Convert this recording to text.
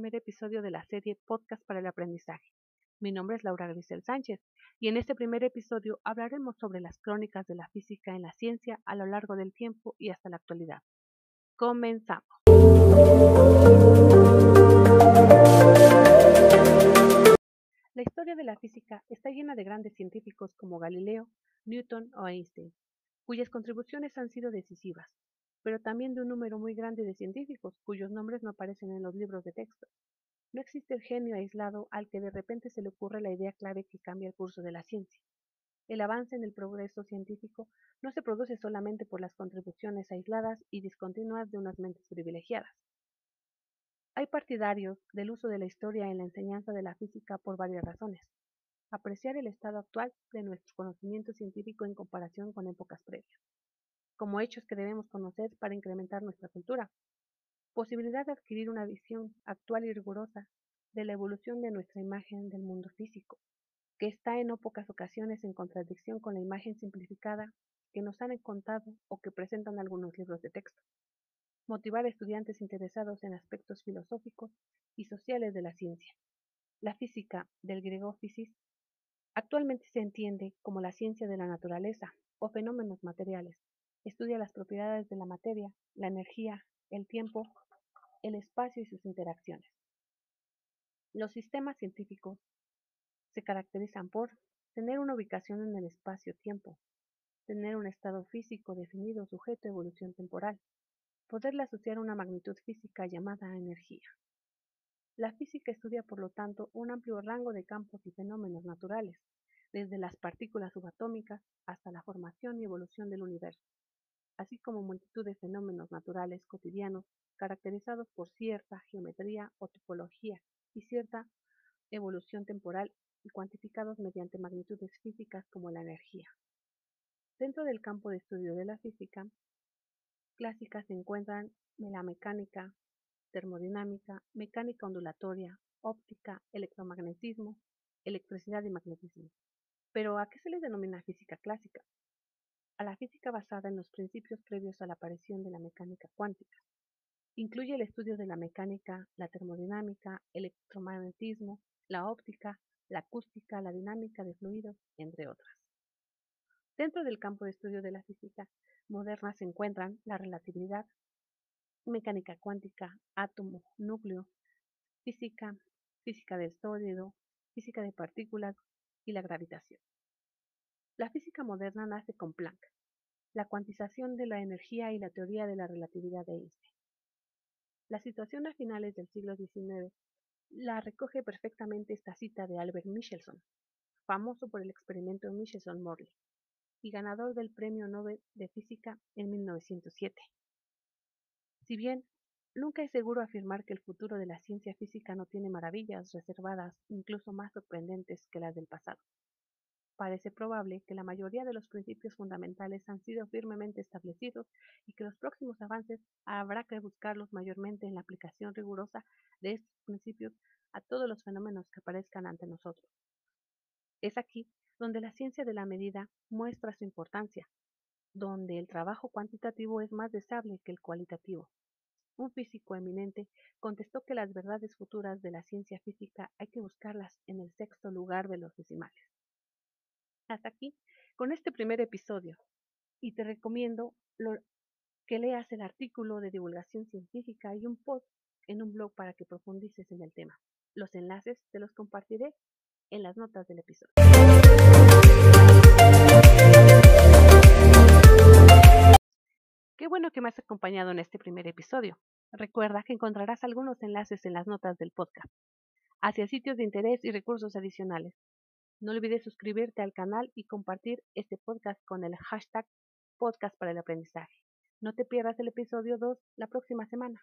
primer episodio de la serie Podcast para el Aprendizaje. Mi nombre es Laura Grisel Sánchez y en este primer episodio hablaremos sobre las crónicas de la física en la ciencia a lo largo del tiempo y hasta la actualidad. Comenzamos. La historia de la física está llena de grandes científicos como Galileo, Newton o Einstein, cuyas contribuciones han sido decisivas, pero también de un número muy grande de científicos cuyos nombres no aparecen en los libros de texto. No existe el genio aislado al que de repente se le ocurre la idea clave que cambia el curso de la ciencia. El avance en el progreso científico no se produce solamente por las contribuciones aisladas y discontinuas de unas mentes privilegiadas. Hay partidarios del uso de la historia en la enseñanza de la física por varias razones. Apreciar el estado actual de nuestro conocimiento científico en comparación con épocas previas como hechos que debemos conocer para incrementar nuestra cultura. Posibilidad de adquirir una visión actual y rigurosa de la evolución de nuestra imagen del mundo físico, que está en no pocas ocasiones en contradicción con la imagen simplificada que nos han contado o que presentan algunos libros de texto. Motivar a estudiantes interesados en aspectos filosóficos y sociales de la ciencia. La física, del griego physis, actualmente se entiende como la ciencia de la naturaleza o fenómenos materiales, Estudia las propiedades de la materia, la energía, el tiempo, el espacio y sus interacciones. Los sistemas científicos se caracterizan por tener una ubicación en el espacio-tiempo, tener un estado físico definido sujeto a evolución temporal, poderle asociar una magnitud física llamada energía. La física estudia, por lo tanto, un amplio rango de campos y fenómenos naturales, desde las partículas subatómicas hasta la formación y evolución del universo así como multitud de fenómenos naturales cotidianos caracterizados por cierta geometría o topología y cierta evolución temporal y cuantificados mediante magnitudes físicas como la energía. Dentro del campo de estudio de la física clásica se encuentran la mecánica, termodinámica, mecánica ondulatoria, óptica, electromagnetismo, electricidad y magnetismo. Pero ¿a qué se le denomina física clásica? A la física basada en los principios previos a la aparición de la mecánica cuántica. Incluye el estudio de la mecánica, la termodinámica, el electromagnetismo, la óptica, la acústica, la dinámica de fluidos, entre otras. Dentro del campo de estudio de la física moderna se encuentran la relatividad, mecánica cuántica, átomo, núcleo, física, física del sólido, física de partículas y la gravitación. La física moderna nace con Planck, la cuantización de la energía y la teoría de la relatividad de Einstein. La situación a finales del siglo XIX la recoge perfectamente esta cita de Albert Michelson, famoso por el experimento Michelson-Morley y ganador del Premio Nobel de Física en 1907. Si bien nunca es seguro afirmar que el futuro de la ciencia física no tiene maravillas reservadas incluso más sorprendentes que las del pasado. Parece probable que la mayoría de los principios fundamentales han sido firmemente establecidos y que los próximos avances habrá que buscarlos mayormente en la aplicación rigurosa de estos principios a todos los fenómenos que aparezcan ante nosotros. Es aquí donde la ciencia de la medida muestra su importancia, donde el trabajo cuantitativo es más deseable que el cualitativo. Un físico eminente contestó que las verdades futuras de la ciencia física hay que buscarlas en el sexto lugar de los decimales hasta aquí con este primer episodio y te recomiendo que leas el artículo de divulgación científica y un post en un blog para que profundices en el tema. Los enlaces te los compartiré en las notas del episodio. Qué bueno que me has acompañado en este primer episodio. Recuerda que encontrarás algunos enlaces en las notas del podcast hacia sitios de interés y recursos adicionales no olvides suscribirte al canal y compartir este podcast con el hashtag podcast para el aprendizaje. No te pierdas el episodio 2 la próxima semana.